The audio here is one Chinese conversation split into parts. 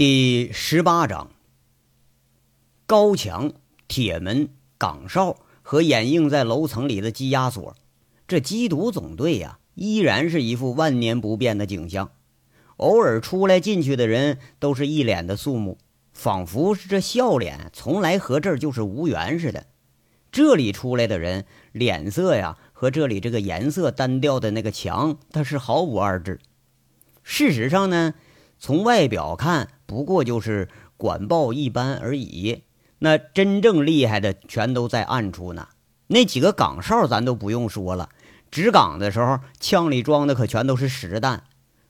第十八章：高墙、铁门、岗哨和掩映在楼层里的羁押所，这缉毒总队呀，依然是一副万年不变的景象。偶尔出来进去的人，都是一脸的肃穆，仿佛是这笑脸从来和这儿就是无缘似的。这里出来的人，脸色呀，和这里这个颜色单调的那个墙，它是毫无二致。事实上呢？从外表看，不过就是管报一般而已。那真正厉害的，全都在暗处呢。那几个岗哨，咱都不用说了，值岗的时候，枪里装的可全都是实弹。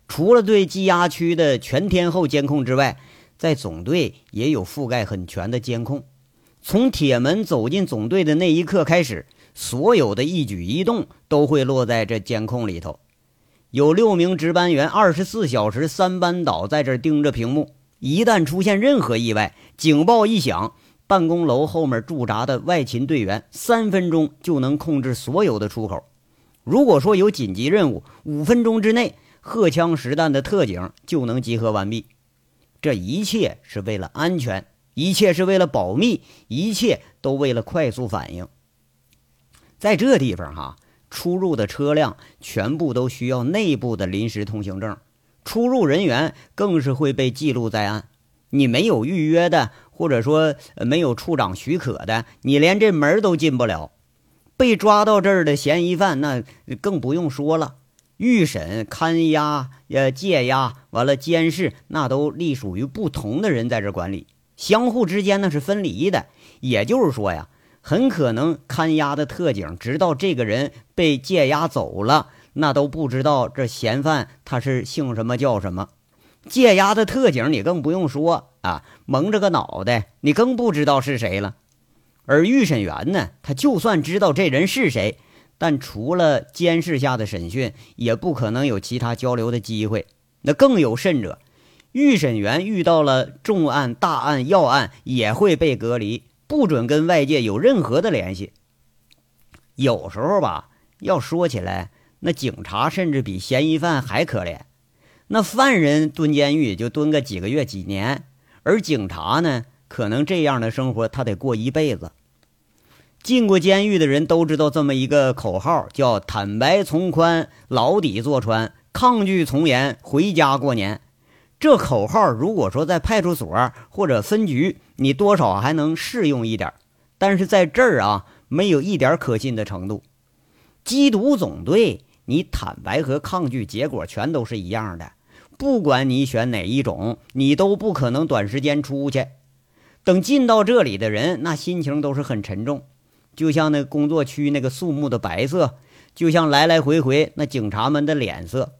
除了对羁押区的全天候监控之外，在总队也有覆盖很全的监控。从铁门走进总队的那一刻开始，所有的一举一动都会落在这监控里头。有六名值班员，二十四小时三班倒，在这盯着屏幕。一旦出现任何意外，警报一响，办公楼后面驻扎的外勤队员三分钟就能控制所有的出口。如果说有紧急任务，五分钟之内，荷枪实弹的特警就能集合完毕。这一切是为了安全，一切是为了保密，一切都为了快速反应。在这地方，哈。出入的车辆全部都需要内部的临时通行证，出入人员更是会被记录在案。你没有预约的，或者说没有处长许可的，你连这门都进不了。被抓到这儿的嫌疑犯，那更不用说了。预审、看押、呃戒押，完了监视，那都隶属于不同的人在这管理，相互之间那是分离的。也就是说呀。很可能看押的特警直到这个人被戒押走了，那都不知道这嫌犯他是姓什么叫什么。戒押的特警你更不用说啊，蒙着个脑袋，你更不知道是谁了。而预审员呢，他就算知道这人是谁，但除了监视下的审讯，也不可能有其他交流的机会。那更有甚者，预审员遇到了重案、大案、要案，也会被隔离。不准跟外界有任何的联系。有时候吧，要说起来，那警察甚至比嫌疑犯还可怜。那犯人蹲监狱就蹲个几个月、几年，而警察呢，可能这样的生活他得过一辈子。进过监狱的人都知道这么一个口号，叫“坦白从宽，牢底坐穿，抗拒从严，回家过年”。这口号如果说在派出所或者分局，你多少还能适用一点，但是在这儿啊，没有一点可信的程度。缉毒总队，你坦白和抗拒结果全都是一样的，不管你选哪一种，你都不可能短时间出去。等进到这里的人，那心情都是很沉重，就像那工作区那个肃穆的白色，就像来来回回那警察们的脸色。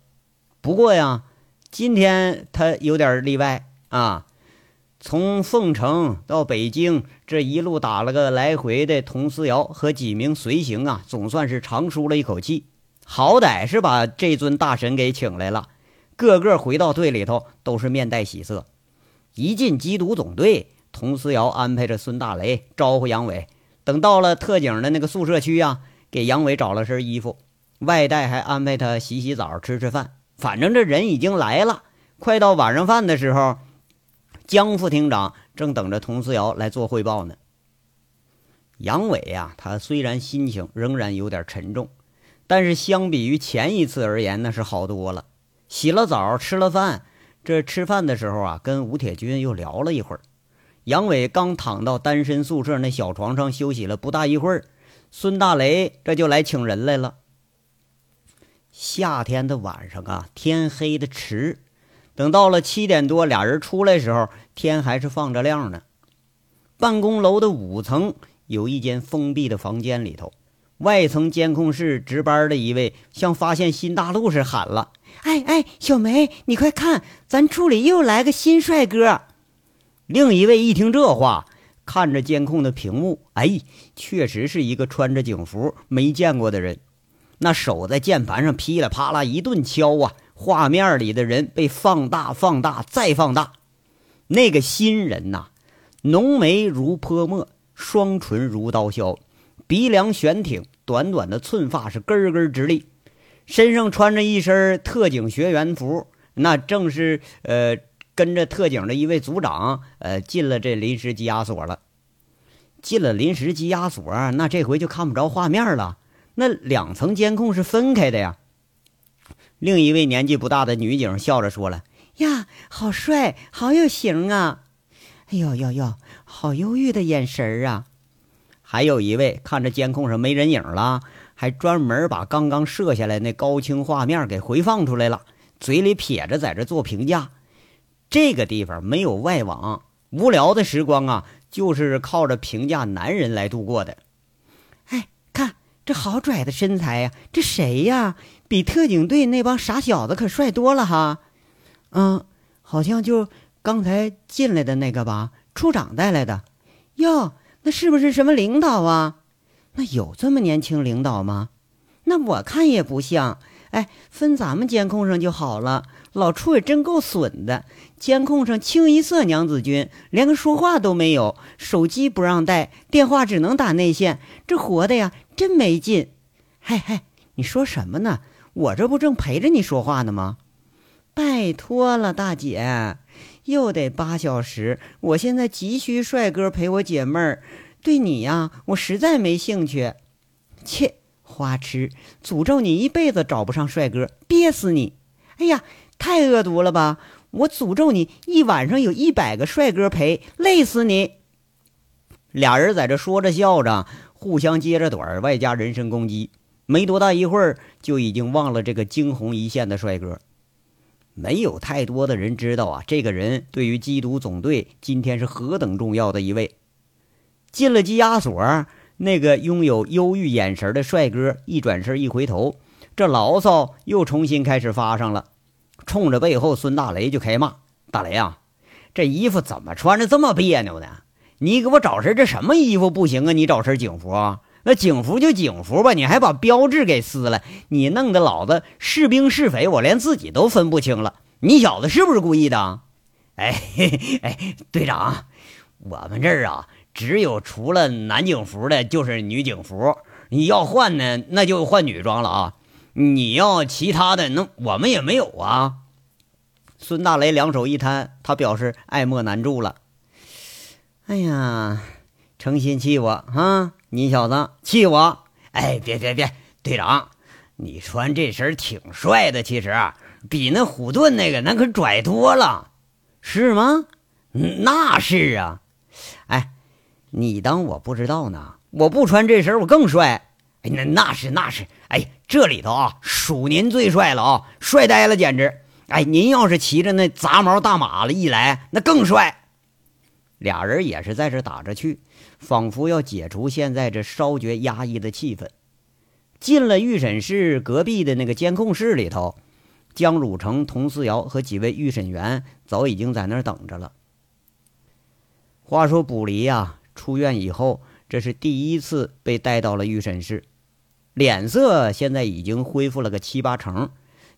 不过呀。今天他有点例外啊，从凤城到北京这一路打了个来回的，佟思瑶和几名随行啊，总算是长舒了一口气，好歹是把这尊大神给请来了。个个回到队里头都是面带喜色。一进缉毒总队，佟思瑶安排着孙大雷招呼杨伟，等到了特警的那个宿舍区啊，给杨伟找了身衣服，外带还安排他洗洗澡、吃吃饭。反正这人已经来了，快到晚上饭的时候，江副厅长正等着佟思瑶来做汇报呢。杨伟呀，他虽然心情仍然有点沉重，但是相比于前一次而言，那是好多了。洗了澡，吃了饭，这吃饭的时候啊，跟吴铁军又聊了一会儿。杨伟刚躺到单身宿舍那小床上休息了不大一会儿，孙大雷这就来请人来了。夏天的晚上啊，天黑的迟，等到了七点多，俩人出来时候，天还是放着亮呢。办公楼的五层有一间封闭的房间里头，外层监控室值班的一位像发现新大陆似的喊了：“哎哎，小梅，你快看，咱处里又来个新帅哥！”另一位一听这话，看着监控的屏幕，哎，确实是一个穿着警服没见过的人。那手在键盘上噼里啪啦一顿敲啊，画面里的人被放大、放大再放大。那个新人呐，浓眉如泼墨，双唇如刀削，鼻梁悬挺，短短的寸发是根根直立，身上穿着一身特警学员服，那正是呃跟着特警的一位组长，呃，进了这临时羁押所了。进了临时羁押所，那这回就看不着画面了。那两层监控是分开的呀。另一位年纪不大的女警笑着说了：“呀，好帅，好有型啊！哎呦呦呦，好忧郁的眼神儿啊！”还有一位看着监控上没人影了，还专门把刚刚摄下来那高清画面给回放出来了，嘴里撇着在这做评价。这个地方没有外网，无聊的时光啊，就是靠着评价男人来度过的。这好拽的身材呀！这谁呀？比特警队那帮傻小子可帅多了哈。嗯，好像就刚才进来的那个吧，处长带来的。哟。那是不是什么领导啊？那有这么年轻领导吗？那我看也不像。哎，分咱们监控上就好了。老处也真够损的，监控上清一色娘子军，连个说话都没有，手机不让带，电话只能打内线，这活的呀，真没劲。嗨嗨，你说什么呢？我这不正陪着你说话呢吗？拜托了，大姐。又得八小时，我现在急需帅哥陪我解闷儿。对你呀，我实在没兴趣。切，花痴，诅咒你一辈子找不上帅哥，憋死你！哎呀，太恶毒了吧！我诅咒你一晚上有一百个帅哥陪，累死你！俩人在这说着笑着，互相接着短，外加人身攻击。没多大一会儿，就已经忘了这个惊鸿一现的帅哥。没有太多的人知道啊，这个人对于缉毒总队今天是何等重要的一位。进了羁押所，那个拥有忧郁眼神的帅哥一转身一回头，这牢骚又重新开始发上了，冲着背后孙大雷就开骂：“大雷啊，这衣服怎么穿着这么别扭呢？你给我找身这什么衣服不行啊？你找身警服啊？”那警服就警服吧，你还把标志给撕了，你弄得老子是兵是匪，我连自己都分不清了。你小子是不是故意的？哎 哎，队长，我们这儿啊，只有除了男警服的，就是女警服。你要换呢，那就换女装了啊。你要其他的，那我们也没有啊。孙大雷两手一摊，他表示爱莫难助了。哎呀，诚心气我啊！你小子气我！哎，别别别，队长，你穿这身挺帅的，其实比那虎盾那个那可拽多了，是吗？那是啊。哎，你当我不知道呢？我不穿这身我更帅。哎，那那是那是。哎，这里头啊，数您最帅了啊，帅呆了，简直。哎，您要是骑着那杂毛大马了一来，那更帅。俩人也是在这打着趣。仿佛要解除现在这稍觉压抑的气氛。进了预审室隔壁的那个监控室里头，江汝成、佟思瑶和几位预审员早已经在那儿等着了。话说卜离呀，出院以后，这是第一次被带到了预审室，脸色现在已经恢复了个七八成，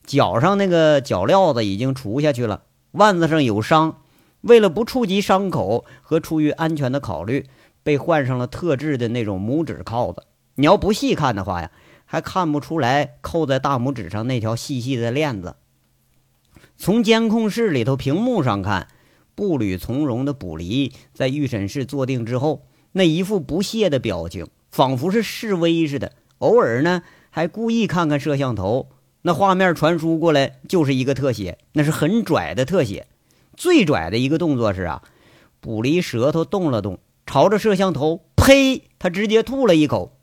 脚上那个脚镣子已经除下去了，腕子上有伤，为了不触及伤口和出于安全的考虑。被换上了特制的那种拇指铐子，你要不细看的话呀，还看不出来扣在大拇指上那条细细的链子。从监控室里头屏幕上看，步履从容的卜离在预审室坐定之后，那一副不屑的表情，仿佛是示威似的。偶尔呢，还故意看看摄像头，那画面传输过来就是一个特写，那是很拽的特写。最拽的一个动作是啊，卜离舌头动了动。朝着摄像头，呸！他直接吐了一口，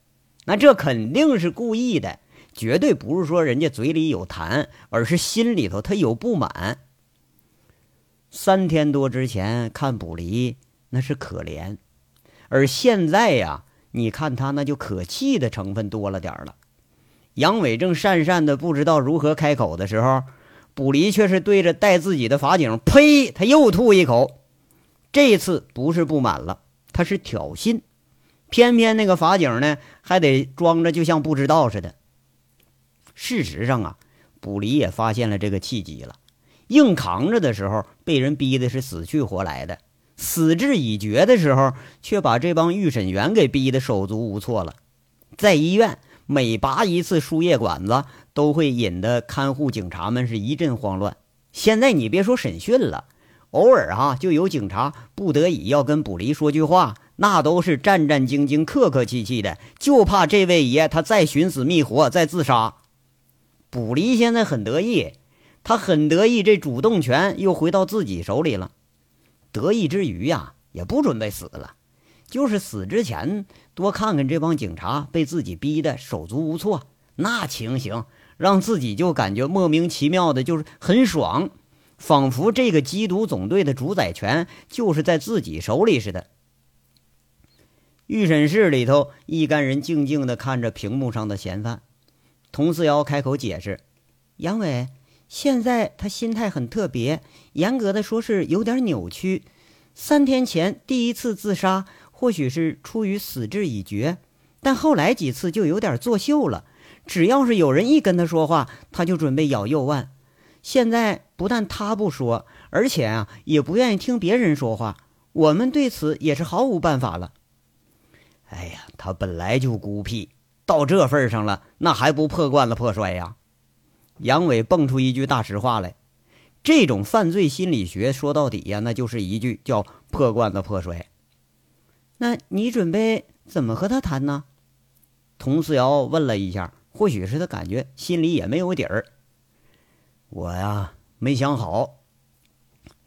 那这肯定是故意的，绝对不是说人家嘴里有痰，而是心里头他有不满。三天多之前看卜离那是可怜，而现在呀，你看他那就可气的成分多了点了。杨伟正讪讪的不知道如何开口的时候，卜离却是对着带自己的法警，呸！他又吐一口，这次不是不满了。他是挑衅，偏偏那个法警呢，还得装着就像不知道似的。事实上啊，卜离也发现了这个契机了。硬扛着的时候，被人逼的是死去活来的；死志已决的时候，却把这帮预审员给逼得手足无措了。在医院，每拔一次输液管子，都会引得看护警察们是一阵慌乱。现在你别说审讯了，偶尔哈就有警察不得已要跟卜离说句话，那都是战战兢兢、客客气气的，就怕这位爷他再寻死觅活、再自杀。卜离现在很得意，他很得意，这主动权又回到自己手里了。得意之余呀，也不准备死了，就是死之前多看看这帮警察被自己逼得手足无措，那情形让自己就感觉莫名其妙的，就是很爽。仿佛这个缉毒总队的主宰权就是在自己手里似的。预审室里头，一干人静静地看着屏幕上的嫌犯。佟四瑶开口解释：“杨伟，现在他心态很特别，严格的说是有点扭曲。三天前第一次自杀，或许是出于死志已决，但后来几次就有点作秀了。只要是有人一跟他说话，他就准备咬右腕。”现在不但他不说，而且啊，也不愿意听别人说话。我们对此也是毫无办法了。哎呀，他本来就孤僻，到这份上了，那还不破罐子破摔呀？杨伟蹦出一句大实话来：这种犯罪心理学说到底呀，那就是一句叫“破罐子破摔”。那你准备怎么和他谈呢？佟思瑶问了一下，或许是他感觉心里也没有底儿。我呀，没想好。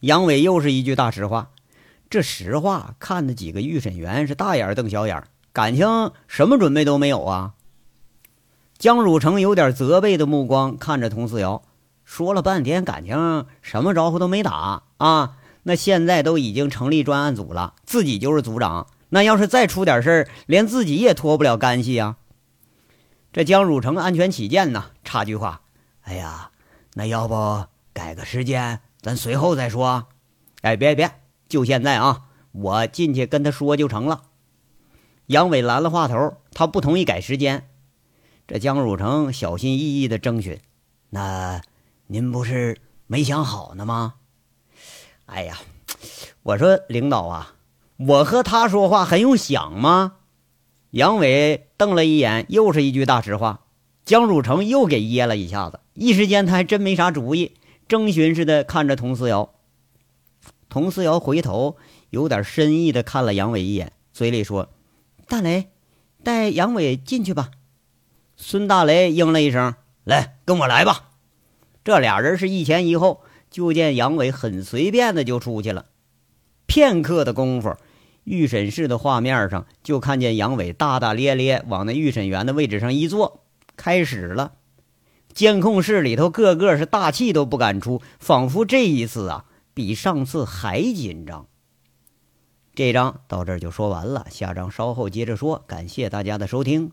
杨伟又是一句大实话，这实话看的几个预审员是大眼瞪小眼，感情什么准备都没有啊。江汝成有点责备的目光看着佟思瑶，说了半天，感情什么招呼都没打啊。那现在都已经成立专案组了，自己就是组长，那要是再出点事儿，连自己也脱不了干系啊。这江汝成安全起见呢，插句话，哎呀。那要不改个时间，咱随后再说。哎，别别，就现在啊！我进去跟他说就成了。杨伟拦了话头，他不同意改时间。这江汝成小心翼翼的征询：“那您不是没想好呢吗？”哎呀，我说领导啊，我和他说话还用想吗？杨伟瞪了一眼，又是一句大实话。江汝成又给噎了一下子。一时间，他还真没啥主意，征询似的看着佟思瑶。佟思瑶回头，有点深意的看了杨伟一眼，嘴里说：“大雷，带杨伟进去吧。”孙大雷应了一声：“来，跟我来吧。”这俩人是一前一后，就见杨伟很随便的就出去了。片刻的功夫，预审室的画面上就看见杨伟大大咧咧往那预审员的位置上一坐，开始了。监控室里头，个个是大气都不敢出，仿佛这一次啊，比上次还紧张。这章到这儿就说完了，下章稍后接着说。感谢大家的收听。